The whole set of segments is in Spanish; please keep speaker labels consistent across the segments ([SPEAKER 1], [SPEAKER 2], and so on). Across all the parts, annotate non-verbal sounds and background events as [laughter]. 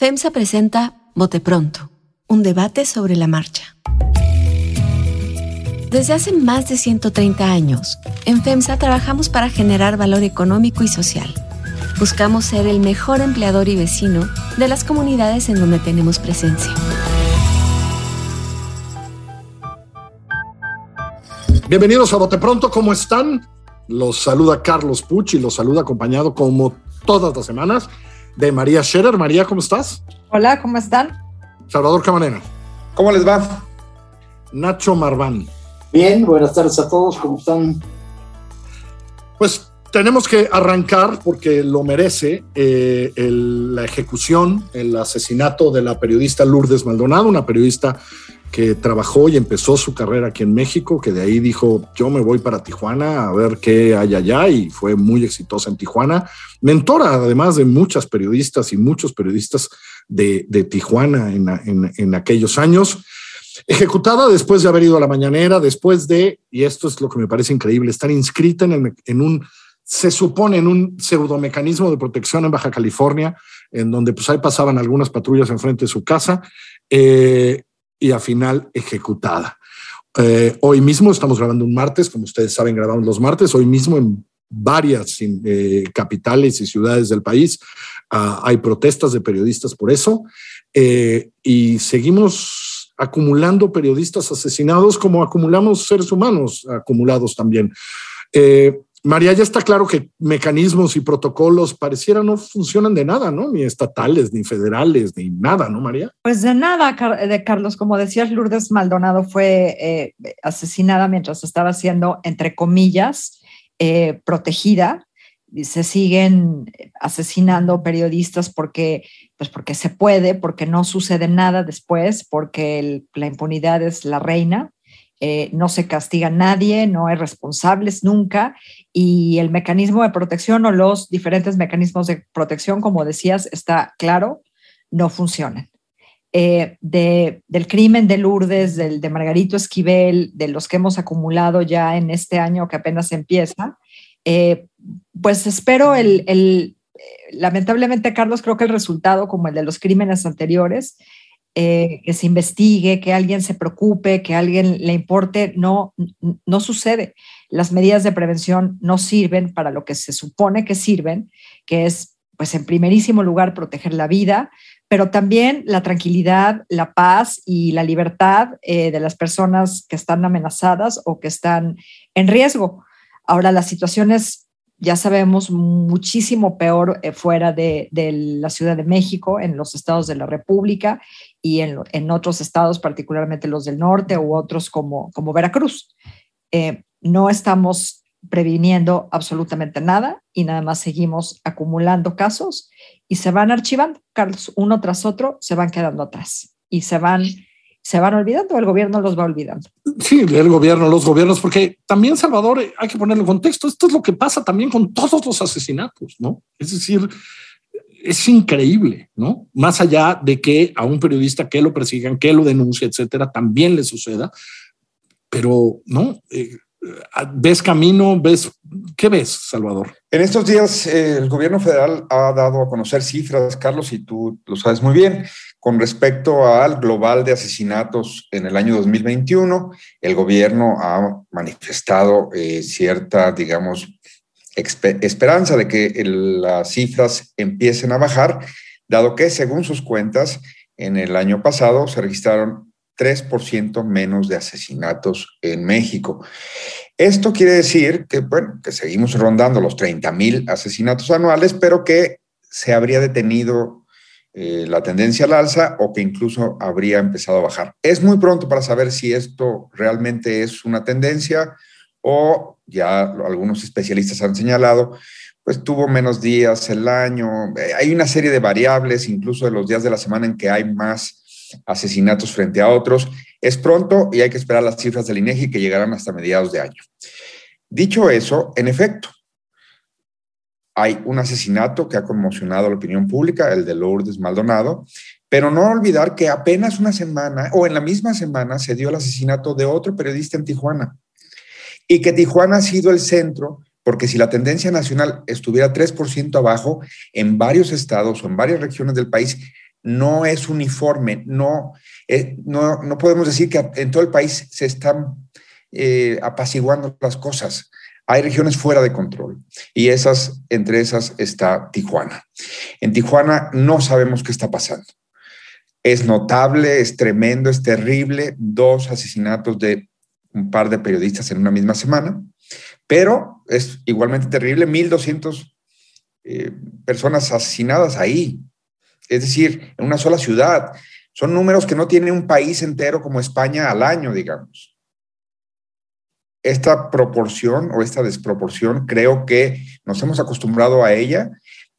[SPEAKER 1] FEMSA presenta Bote Pronto, un debate sobre la marcha. Desde hace más de 130 años, en FEMSA trabajamos para generar valor económico y social. Buscamos ser el mejor empleador y vecino de las comunidades en donde tenemos presencia.
[SPEAKER 2] Bienvenidos a Bote Pronto, ¿cómo están? Los saluda Carlos Puch y los saluda acompañado como todas las semanas de María Scherer. María, ¿cómo estás?
[SPEAKER 3] Hola, ¿cómo están?
[SPEAKER 2] Salvador Camarena.
[SPEAKER 4] ¿Cómo les va?
[SPEAKER 2] Nacho Marván.
[SPEAKER 5] Bien, buenas tardes a todos, ¿cómo están?
[SPEAKER 2] Pues tenemos que arrancar porque lo merece eh, la ejecución, el asesinato de la periodista Lourdes Maldonado, una periodista que trabajó y empezó su carrera aquí en México, que de ahí dijo, yo me voy para Tijuana a ver qué hay allá y fue muy exitosa en Tijuana. Mentora además de muchas periodistas y muchos periodistas de, Tijuana en, aquellos años. Ejecutada después de haber ido a la mañanera, después de, y esto es lo que me parece increíble, estar inscrita en, en un, se supone, en un pseudomecanismo de protección en Baja California, en donde pues ahí pasaban algunas patrullas enfrente de su casa. Eh, y a final ejecutada. Eh, hoy mismo estamos grabando un martes, como ustedes saben, grabamos los martes. Hoy mismo en varias eh, capitales y ciudades del país ah, hay protestas de periodistas por eso. Eh, y seguimos acumulando periodistas asesinados como acumulamos seres humanos acumulados también. María, ya está claro que mecanismos y protocolos pareciera no funcionan de nada, ¿no? Ni estatales, ni federales, ni nada, ¿no, María?
[SPEAKER 3] Pues de nada, de Carlos. Como decías, Lourdes Maldonado fue eh, asesinada mientras estaba siendo, entre comillas, eh, protegida. Se siguen asesinando periodistas porque, pues porque se puede, porque no sucede nada después, porque la impunidad es la reina. Eh, no se castiga a nadie, no hay responsables nunca y el mecanismo de protección o los diferentes mecanismos de protección, como decías, está claro, no funcionan. Eh, del crimen de Lourdes, del de Margarito Esquivel, de los que hemos acumulado ya en este año que apenas empieza, eh, pues espero el, lamentablemente, Carlos, creo que el resultado, como el de los crímenes anteriores, eh, que se investigue, que alguien se preocupe, que alguien le importe, no, no sucede. Las medidas de prevención no sirven para lo que se supone que sirven, que es, pues, en primerísimo lugar, proteger la vida, pero también la tranquilidad, la paz y la libertad eh, de las personas que están amenazadas o que están en riesgo. Ahora, las situaciones ya sabemos, muchísimo peor eh, fuera de, la Ciudad de México, en los estados de la República y en, otros estados, particularmente los del norte u otros como, como Veracruz. Eh, no estamos previniendo absolutamente nada y nada más seguimos acumulando casos y se van archivando, Carlos, uno tras otro se van quedando atrás y se van se van olvidando, el gobierno los va olvidando.
[SPEAKER 2] Sí, el gobierno, los gobiernos, porque también Salvador, hay que ponerle en contexto, esto es lo que pasa también con todos los asesinatos, ¿no? Es decir, es increíble, ¿no? Más allá de que a un periodista que lo persigan, que lo denuncie, etcétera, también le suceda, pero, ¿no? Eh, ¿Ves camino? ¿Ves? ¿Qué ves, Salvador?
[SPEAKER 4] En estos días eh, el gobierno federal ha dado a conocer cifras, Carlos, y tú lo sabes muy bien, con respecto al global de asesinatos en el año 2021. El gobierno ha manifestado eh, cierta, digamos, esperanza de que las cifras empiecen a bajar, dado que, según sus cuentas, en el año pasado se registraron 3% menos de asesinatos en México. Esto quiere decir que, bueno, que seguimos rondando los 30 mil asesinatos anuales, pero que se habría detenido eh, la tendencia al alza o que incluso habría empezado a bajar. Es muy pronto para saber si esto realmente es una tendencia o ya algunos especialistas han señalado, pues tuvo menos días el año. Eh, hay una serie de variables, incluso de los días de la semana en que hay más asesinatos frente a otros. Es pronto y hay que esperar las cifras del INEGI que llegarán hasta mediados de año. Dicho eso, en efecto, hay un asesinato que ha conmocionado a la opinión pública, el de Lourdes Maldonado, pero no olvidar que apenas una semana o en la misma semana se dio el asesinato de otro periodista en Tijuana y que Tijuana ha sido el centro porque si la tendencia nacional estuviera 3% abajo en varios estados o en varias regiones del país, no es uniforme, no, eh, no, no, podemos decir que en todo el país se están eh, apaciguando las cosas. Hay regiones fuera de control y esas, entre esas está Tijuana. En Tijuana no sabemos qué está pasando. Es notable, es tremendo, es terrible, dos asesinatos de un par de periodistas en una misma semana, pero es igualmente terrible, 1.200 eh, personas asesinadas ahí, es decir, en una sola ciudad. Son números que no tiene un país entero como España al año, digamos. Esta proporción o esta desproporción creo que nos hemos acostumbrado a ella,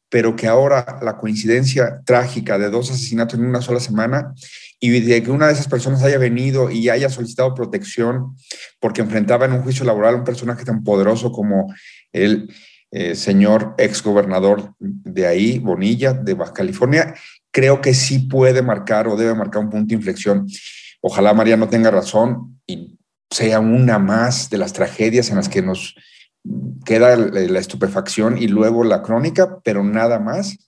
[SPEAKER 4] pero que ahora la coincidencia trágica de dos asesinatos en una sola semana y de que una de esas personas haya venido y haya solicitado protección porque enfrentaba en un juicio laboral a un personaje tan poderoso como el eh, señor exgobernador de ahí, Bonilla, de Baja California, creo que sí puede marcar o debe marcar un punto de inflexión. Ojalá María no tenga razón y sea una más de las tragedias en las que nos queda la estupefacción y luego la crónica, pero nada más.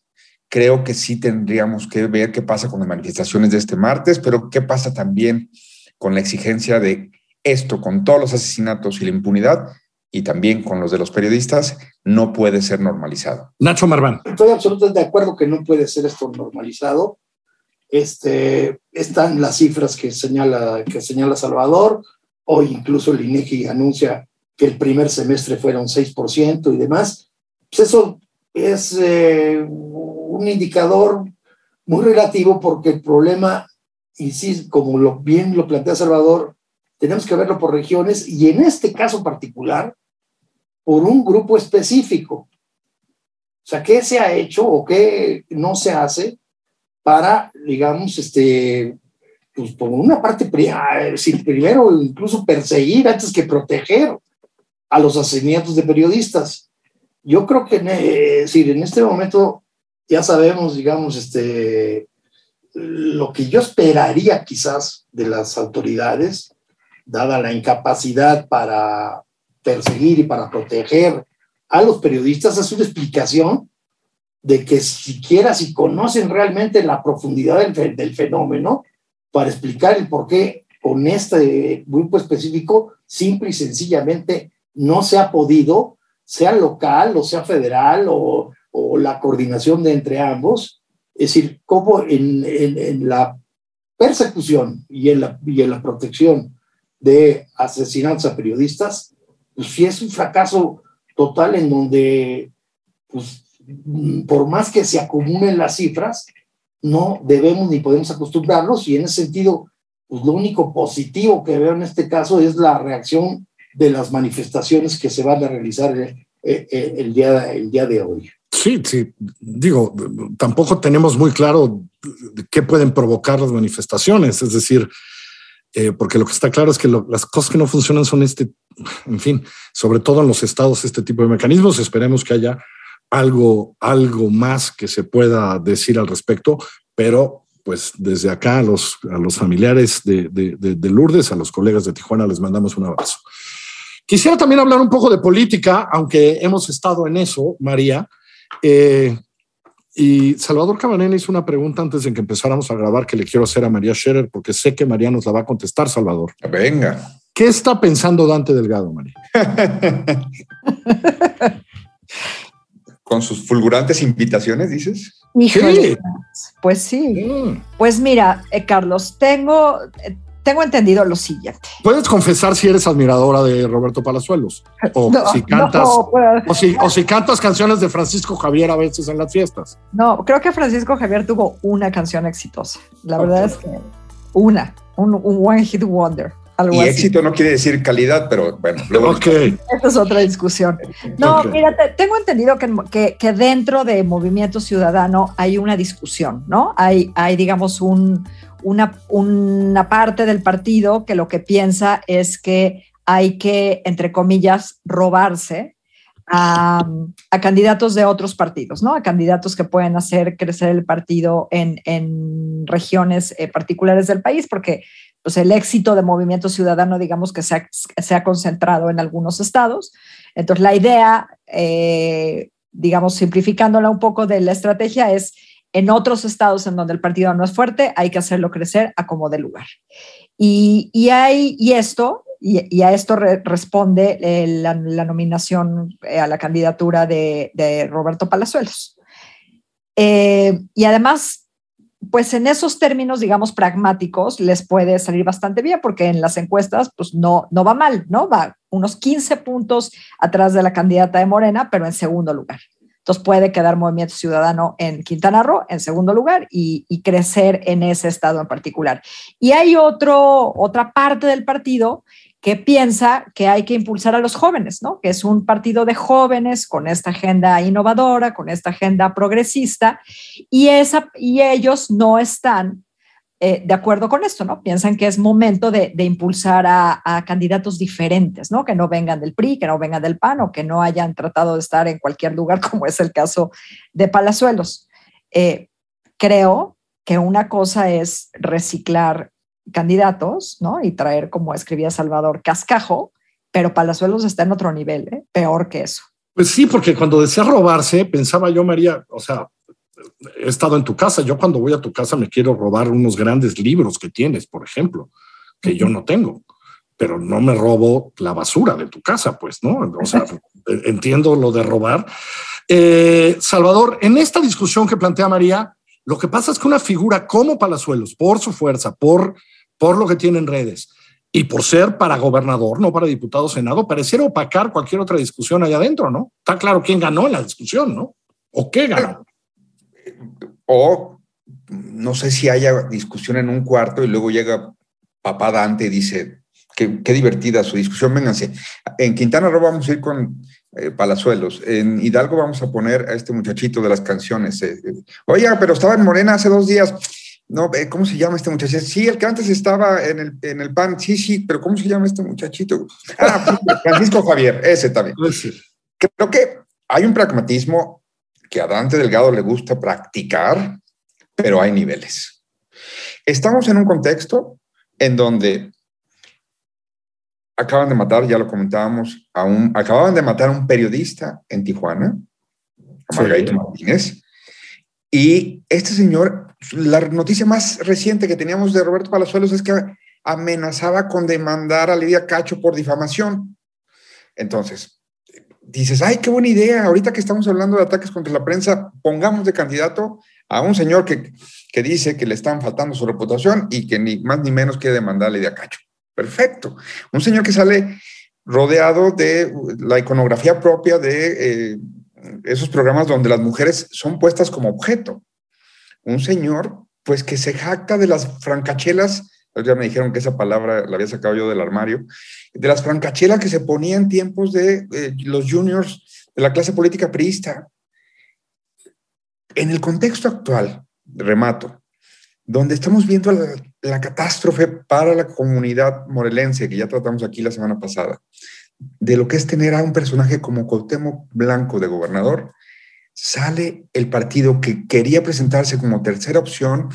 [SPEAKER 4] Creo que sí tendríamos que ver qué pasa con las manifestaciones de este martes, pero qué pasa también con la exigencia de esto, con todos los asesinatos y la impunidad, y también con los de los periodistas, no puede ser normalizado.
[SPEAKER 2] Nacho Marván.
[SPEAKER 5] Estoy absolutamente de acuerdo que no puede ser esto normalizado. Este, están las cifras que señala, que señala Salvador. Hoy incluso el INEGI anuncia que el primer semestre fueron 6% y demás. Pues eso es eh, un indicador muy relativo porque el problema, y sí, como lo, bien lo plantea Salvador, tenemos que verlo por regiones y en este caso particular, por un grupo específico. O sea, ¿qué se ha hecho o qué no se hace para, digamos, este, pues por una parte, primero incluso perseguir antes que proteger a los asesinatos de periodistas? Yo creo que decir, en este momento ya sabemos, digamos, este, lo que yo esperaría quizás de las autoridades, dada la incapacidad para perseguir y para proteger a los periodistas es una explicación de que siquiera si conocen realmente la profundidad del, del fenómeno, para explicar el por qué con este grupo específico, simple y sencillamente no se ha podido, sea local o sea federal o, la coordinación de entre ambos, es decir, en, en la persecución y en la, y en la protección de asesinatos a periodistas, pues sí es un fracaso total en donde, pues, por más que se acumulen las cifras, no debemos ni podemos acostumbrarnos y en ese sentido, pues lo único positivo que veo en este caso es la reacción de las manifestaciones que se van a realizar el, el, día, el día de hoy.
[SPEAKER 2] Sí, sí, digo, tampoco tenemos muy claro qué pueden provocar las manifestaciones, es decir, eh, porque lo que está claro es que las cosas que no funcionan son este, en fin, sobre todo en los estados, este tipo de mecanismos. Esperemos que haya algo, algo más que se pueda decir al respecto, pero pues desde acá a los, a los familiares de, de, de, Lourdes, a los colegas de Tijuana, les mandamos un abrazo. Quisiera también hablar un poco de política, aunque hemos estado en eso, María. Eh, y Salvador Cabanela hizo una pregunta antes de que empezáramos a grabar que le quiero hacer a María Scherer, porque sé que María nos la va a contestar, Salvador.
[SPEAKER 4] Venga.
[SPEAKER 2] ¿Qué está pensando Dante Delgado, María? [laughs]
[SPEAKER 4] Con sus fulgurantes invitaciones, dices.
[SPEAKER 3] Sí. Pues sí. Mm. Pues mira, eh, Carlos, tengo, eh, tengo entendido lo siguiente.
[SPEAKER 2] ¿Puedes confesar si eres admiradora de Roberto Palazuelos? O [laughs] si cantas, o, si, o si cantas canciones de Francisco Javier a veces en las fiestas.
[SPEAKER 3] No, creo que Francisco Javier tuvo una canción exitosa. La verdad es que una, un, one hit wonder.
[SPEAKER 4] Y éxito no quiere decir calidad, pero bueno. Luego
[SPEAKER 2] okay.
[SPEAKER 3] Esta es otra discusión. No, mira, tengo entendido que, que, que, dentro de Movimiento Ciudadano hay una discusión, ¿no? Hay, hay digamos, un, una, una parte del partido que lo que piensa es que hay que, entre comillas, robarse a, candidatos de otros partidos, ¿no? A candidatos que pueden hacer crecer el partido en, en regiones eh, particulares del país, porque pues, el éxito de Movimiento Ciudadano, digamos que se ha, se ha concentrado en algunos estados. Entonces, la idea, eh, digamos, simplificándola un poco de la estrategia es En otros estados en donde el partido no es fuerte, hay que hacerlo crecer a como de lugar. Y, y, hay, y esto, y, a esto responde eh, la, nominación eh, a la candidatura de, de Roberto Palazuelos. Eh, y además, pues en esos términos, digamos, pragmáticos, les puede salir bastante bien porque en las encuestas, pues no, no va mal, ¿no? Va unos 15 puntos atrás de la candidata de Morena, pero en segundo lugar. Entonces puede quedar Movimiento Ciudadano en Quintana Roo en segundo lugar y, crecer en ese estado en particular. Y hay otro, otra parte del partido que piensa que hay que impulsar a los jóvenes, ¿no? Que es un partido de jóvenes con esta agenda innovadora, con esta agenda progresista, y, esa, y ellos no están eh, de acuerdo con esto, ¿no? Piensan que es momento de, impulsar a, candidatos diferentes, ¿no? Que no vengan del PRI, que no vengan del PAN o que no hayan tratado de estar en cualquier lugar, [laughs] como es el caso de Palazuelos. Eh, creo que una cosa es reciclar candidatos, ¿no? Y traer, como escribía Salvador, cascajo, pero Palazuelos está en otro nivel, ¿eh? peor que eso.
[SPEAKER 2] Pues sí, porque cuando decía robarse, pensaba yo, María, o sea, he estado en tu casa, yo cuando voy a tu casa me quiero robar unos grandes libros que tienes, por ejemplo, que yo no tengo, pero no me robo la basura de tu casa, pues, ¿no? O sea, [laughs] entiendo lo de robar. Eh, Salvador, en esta discusión que plantea María, lo que pasa es que una figura como Palazuelos, por su fuerza, por por lo que tiene en redes y por ser para gobernador, no para diputado senado, pareciera opacar cualquier otra discusión allá adentro, ¿no? Está claro quién ganó en la discusión, ¿no? ¿O qué ganó?
[SPEAKER 4] O no sé si haya discusión en un cuarto y luego llega papá Dante y dice, qué, divertida su discusión, vénganse. En Quintana Roo vamos a ir con eh, Palazuelos. En Hidalgo vamos a poner a este muchachito de las canciones. Eh, eh, Oiga, pero estaba en Morena hace dos días. No, ¿cómo se llama este muchacho? Sí, el que antes estaba en el, en el PAN, sí, sí, pero ¿cómo se llama este muchachito? Ah, [laughs] Francisco Javier, ese también. Pues Creo que hay un pragmatismo que a Dante Delgado le gusta practicar, pero hay niveles. Estamos en un contexto en donde acaban de matar, ya lo comentábamos, a un, acababan de matar a un periodista en Tijuana, a Margarito Martínez, y este señor la noticia más reciente que teníamos de Roberto Palazuelos es que amenazaba con demandar a Lidia Cacho por difamación. Entonces, dices, ay, qué buena idea, ahorita que estamos hablando de ataques contra la prensa, pongamos de candidato a un señor que, que dice que le están faltando su reputación y que ni más ni menos quiere demandar a Lidia Cacho. Perfecto. Un señor que sale rodeado de la iconografía propia de eh, esos programas donde las mujeres son puestas como objeto un señor, pues que se jacta de las francachelas, ya me dijeron que esa palabra la había sacado yo del armario, de las francachelas que se ponían en tiempos de los juniors de la clase política priista. En el contexto actual, remato, donde estamos viendo la, la, catástrofe para la comunidad morelense, que ya tratamos aquí la semana pasada, de lo que es tener a un personaje como Cuauhtémoc Blanco de gobernador, sale el partido que quería presentarse como tercera opción,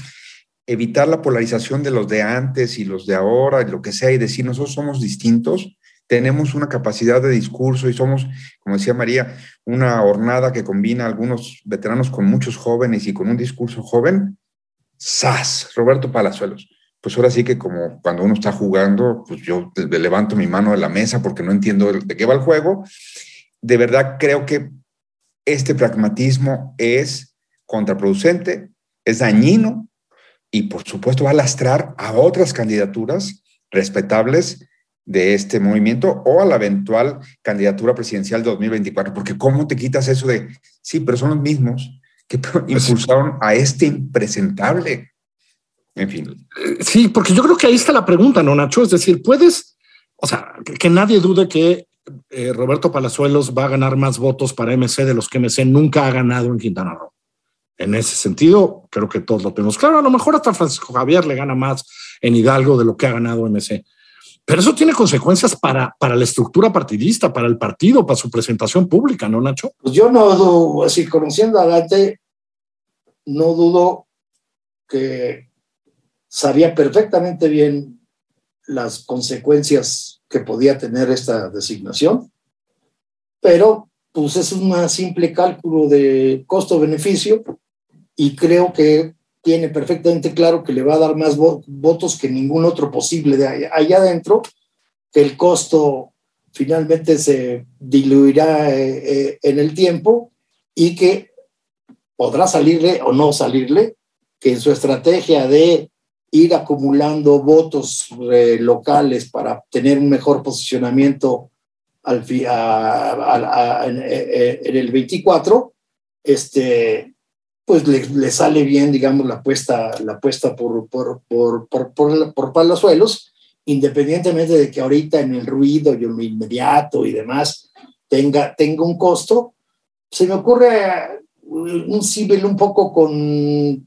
[SPEAKER 4] evitar la polarización de los de antes y los de ahora, y lo que sea, y decir, nosotros somos distintos, tenemos una capacidad de discurso y somos, como decía María, una hornada que combina algunos veteranos con muchos jóvenes y con un discurso joven. ¡Sas! Roberto Palazuelos. Pues ahora sí que como cuando uno está jugando, pues yo levanto mi mano de la mesa porque no entiendo de qué va el juego. De verdad creo que este pragmatismo es contraproducente, es dañino y por supuesto va a lastrar a otras candidaturas respetables de este movimiento o a la eventual candidatura presidencial de 2024, porque ¿cómo te quitas eso de, sí, pero son los mismos que [laughs] pues impulsaron a este impresentable? En fin.
[SPEAKER 2] Sí, porque yo creo que ahí está la pregunta, ¿no, Nacho? Es decir, puedes, o sea, que nadie dude que eh, Roberto Palazuelos va a ganar más votos para MC de los que MC nunca ha ganado en Quintana Roo. En ese sentido, creo que todos lo tenemos claro. A lo mejor hasta Francisco Javier le gana más en Hidalgo de lo que ha ganado MC. Pero eso tiene consecuencias para, para la estructura partidista, para el partido, para su presentación pública, ¿no, Nacho?
[SPEAKER 5] Pues yo no dudo, así conociendo a Dante, no dudo que sabía perfectamente bien las consecuencias que podía tener esta designación, pero pues es un simple cálculo de costo-beneficio y creo que tiene perfectamente claro que le va a dar más votos que ningún otro posible de allá, adentro, que el costo finalmente se diluirá eh, eh, en el tiempo y que podrá salirle o no salirle, que en su estrategia de ir acumulando votos eh, locales para tener un mejor posicionamiento al, en, el 24, este, pues le, sale bien, digamos, la apuesta, la apuesta por, por, por, por, por, Palazuelos, independientemente de que ahorita en el ruido y en lo inmediato y demás tenga, tenga un costo. Se me ocurre un símil un poco con eh,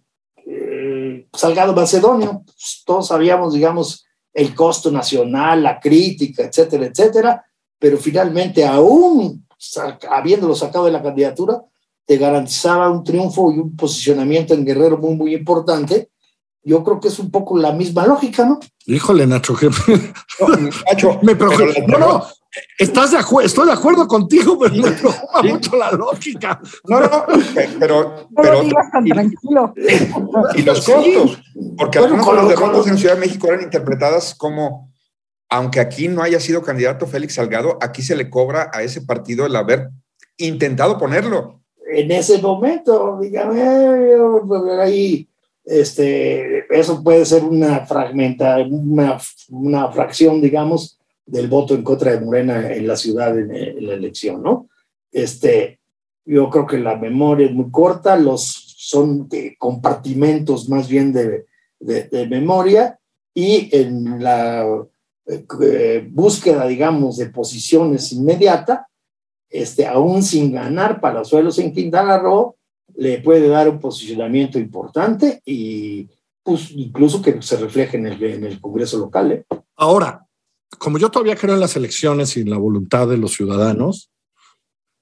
[SPEAKER 5] Salgado Macedonio. Pues, todos sabíamos, digamos, el costo nacional, la crítica, etcétera, etcétera, pero finalmente, aún habiéndolo sacado de la candidatura, te garantizaba un triunfo y un posicionamiento en Guerrero muy, muy importante. Yo creo que es un poco la misma lógica, ¿no?
[SPEAKER 2] Híjole, Nacho, que... Nacho, [laughs] me preocupa. No, no, estás de acuerdo, estoy de acuerdo contigo, pero me preocupa mucho la lógica.
[SPEAKER 4] No, no, pero. pero
[SPEAKER 3] y, tranquilo.
[SPEAKER 4] Y los costos, porque algunos de los derrotas en Ciudad de México eran interpretadas como aunque aquí no haya sido candidato Félix Salgado, aquí se le cobra a ese partido el haber intentado ponerlo
[SPEAKER 5] en ese momento, dígame, ahí, este, eso puede ser una fragmenta, una, una, fracción, digamos, del voto en contra de Morena en la ciudad en, la elección, ¿no? Este, yo creo que la memoria es muy corta, los son compartimentos más bien de, de, memoria y en la eh, búsqueda, digamos, de posiciones inmediata, este, aún sin ganar Palazuelos en Quintana Roo, le puede dar un posicionamiento importante y pues, incluso que se refleje en el, en el Congreso local. ¿eh?
[SPEAKER 2] Ahora, como yo todavía creo en las elecciones y en la voluntad de los ciudadanos,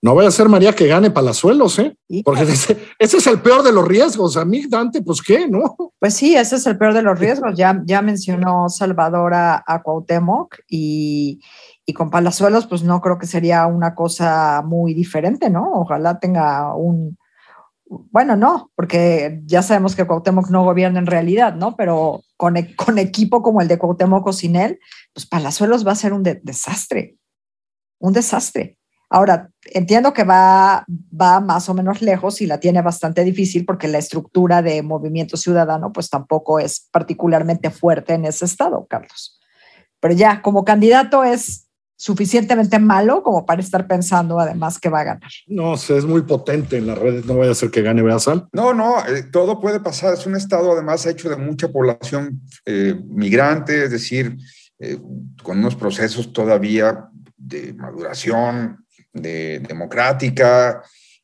[SPEAKER 2] no voy a ser María que gane Palazuelos, ¿eh? Porque ese, ese, es el peor de los riesgos. A mí, Dante, pues qué, ¿no?
[SPEAKER 3] Pues sí, ese es el peor de los riesgos. Ya, ya mencionó Salvador a, a Cuauhtémoc y, y con Palazuelos, pues no creo que sería una cosa muy diferente, ¿no? Ojalá tenga un, bueno, no, porque ya sabemos que Cuauhtémoc no gobierna en realidad, ¿no? Pero con, e, con equipo como el de Cuauhtémoc él, pues Palazuelos va a ser un desastre, un desastre. Ahora, entiendo que va, va más o menos lejos y la tiene bastante difícil porque la estructura de movimiento ciudadano pues tampoco es particularmente fuerte en ese estado, Carlos. Pero ya, como candidato es suficientemente malo como para estar pensando además que va a ganar.
[SPEAKER 2] No, es muy potente en las redes, no vaya a ser que gane Beazal.
[SPEAKER 4] No, no, eh, todo puede pasar. Es un estado además hecho de mucha población eh, migrante, es decir, eh, con unos procesos todavía de maduración, de democrática,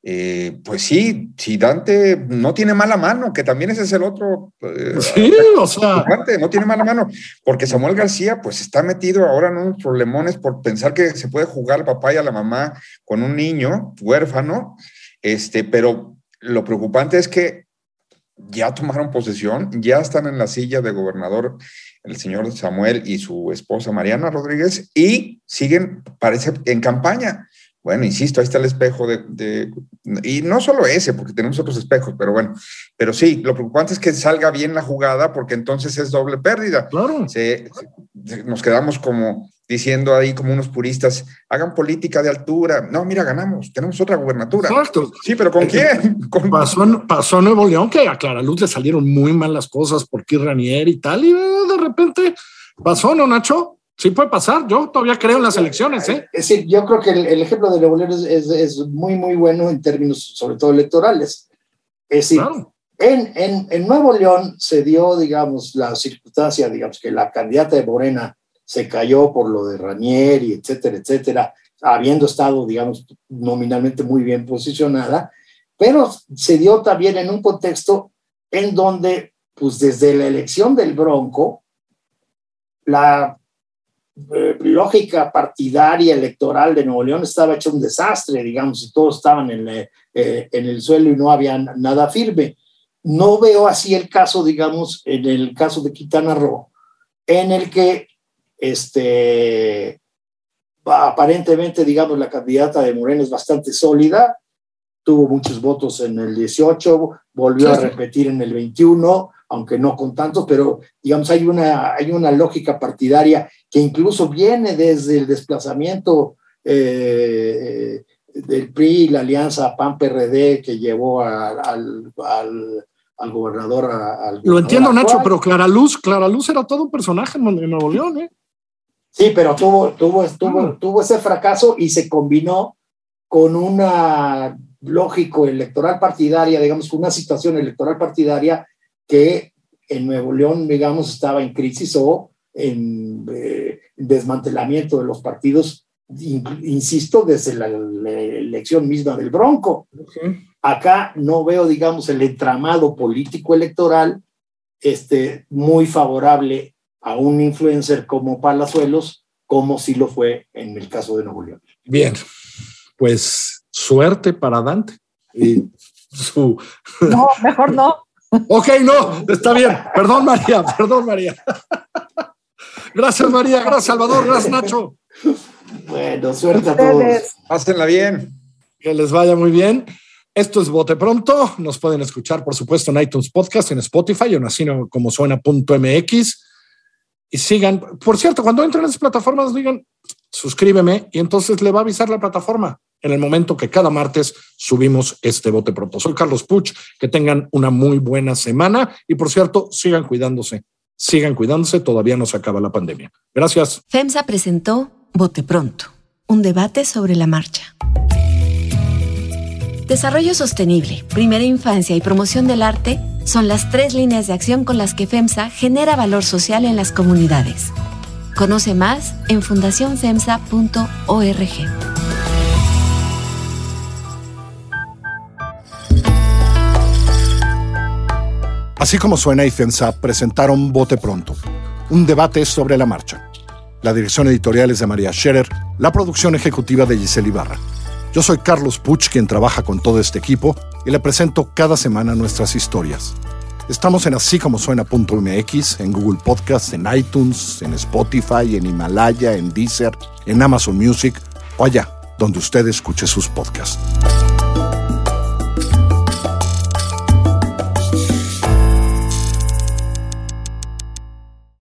[SPEAKER 4] eh, pues sí, si Dante no tiene mala mano, que también ese es el otro.
[SPEAKER 2] Eh, sí, o sea.
[SPEAKER 4] no tiene mala mano, porque Samuel García, pues está metido ahora en unos problemones por pensar que se puede jugar al papá y a la mamá con un niño huérfano, este, pero lo preocupante es que ya tomaron posesión, ya están en la silla de gobernador el señor Samuel y su esposa Mariana Rodríguez y siguen, parece, en campaña. Bueno, insisto, ahí está el espejo de, Y no solo ese, porque tenemos otros espejos, pero bueno. Pero sí, lo preocupante es que salga bien la jugada, porque entonces es doble pérdida.
[SPEAKER 2] Claro.
[SPEAKER 4] nos quedamos como diciendo ahí, como unos puristas, hagan política de altura. No, mira, ganamos, tenemos otra gubernatura.
[SPEAKER 2] Exacto.
[SPEAKER 4] Sí, pero ¿con quién?
[SPEAKER 2] Pasó, en, pasó Nuevo León que a Clara Luz le salieron muy mal las cosas por Kir Ranier y tal, y de repente pasó, ¿no, Nacho? Sí puede pasar, yo todavía creo en las elecciones. ¿eh?
[SPEAKER 5] Es decir, yo creo que el, ejemplo de Nuevo León es, es, muy, muy bueno en términos sobre todo electorales. Es decir, en, en, en, Nuevo León se dio, digamos, la circunstancia, digamos, que la candidata de Morena se cayó por lo de Ranieri, etcétera, etcétera, habiendo estado, digamos, nominalmente muy bien posicionada, pero se dio también en un contexto en donde, pues desde la elección del Bronco, la eh, lógica partidaria electoral de Nuevo León estaba hecho un desastre, digamos, y todos estaban en, eh, en el suelo y no había nada firme. No veo así el caso, digamos, en el caso de Quintana Roo, en el que este, aparentemente, digamos, la candidata de Moreno es bastante sólida, tuvo muchos votos en el 18, volvió a repetir en el 21, aunque no con tantos, pero digamos hay una, hay una lógica partidaria que incluso viene desde el desplazamiento eh, del PRI y la alianza PAN-PRD que llevó al, al, gobernador. Al
[SPEAKER 2] Lo entiendo, Nacho, pero Clara Luz, Clara Luz era todo un personaje en Nuevo León, ¿eh?
[SPEAKER 5] Sí, pero tuvo, tuvo, tuvo, ah. tuvo ese fracaso y se combinó con una lógico electoral partidaria, digamos, con una situación electoral partidaria que en Nuevo León, digamos, estaba en crisis o en eh, desmantelamiento de los partidos, insisto, desde la, elección misma del Bronco. Acá no veo, digamos, el entramado político electoral este, muy favorable a un influencer como Palazuelos, como si lo fue en el caso de Nuevo León.
[SPEAKER 2] Bien, pues suerte para Dante. Y [laughs] su...
[SPEAKER 3] No, mejor no.
[SPEAKER 2] Ok, no, está bien. Perdón, María, perdón, María. Gracias, María. Gracias, Salvador. Gracias, Nacho.
[SPEAKER 5] Bueno, suerte a todos.
[SPEAKER 4] Pásenla bien.
[SPEAKER 2] Que les vaya muy bien. Esto es Bote Pronto. Nos pueden escuchar, por supuesto, en iTunes Podcast, en Spotify, en así como suena.mx. Y sigan. Por cierto, cuando entren en las plataformas, digan suscríbeme y entonces le va a avisar la plataforma en el momento que cada martes subimos este bote pronto. Soy Carlos Puch, que tengan una muy buena semana y por cierto, sigan cuidándose, sigan cuidándose, todavía no se acaba la pandemia. Gracias.
[SPEAKER 1] FEMSA presentó Bote Pronto, un debate sobre la marcha. Desarrollo sostenible, primera infancia y promoción del arte son las tres líneas de acción con las que FEMSA genera valor social en las comunidades. Conoce más en fundacionfemsa.org.
[SPEAKER 2] Así como suena y FEMSA presentaron Bote Pronto, un debate sobre la marcha. La dirección editorial es de María Scherer, la producción ejecutiva de Giselle Ibarra. Yo soy Carlos Puch, quien trabaja con todo este equipo, y le presento cada semana nuestras historias. Estamos en así como en Google Podcast, en iTunes, en Spotify, en Himalaya, en Deezer, en Amazon Music o allá donde usted escuche sus podcasts.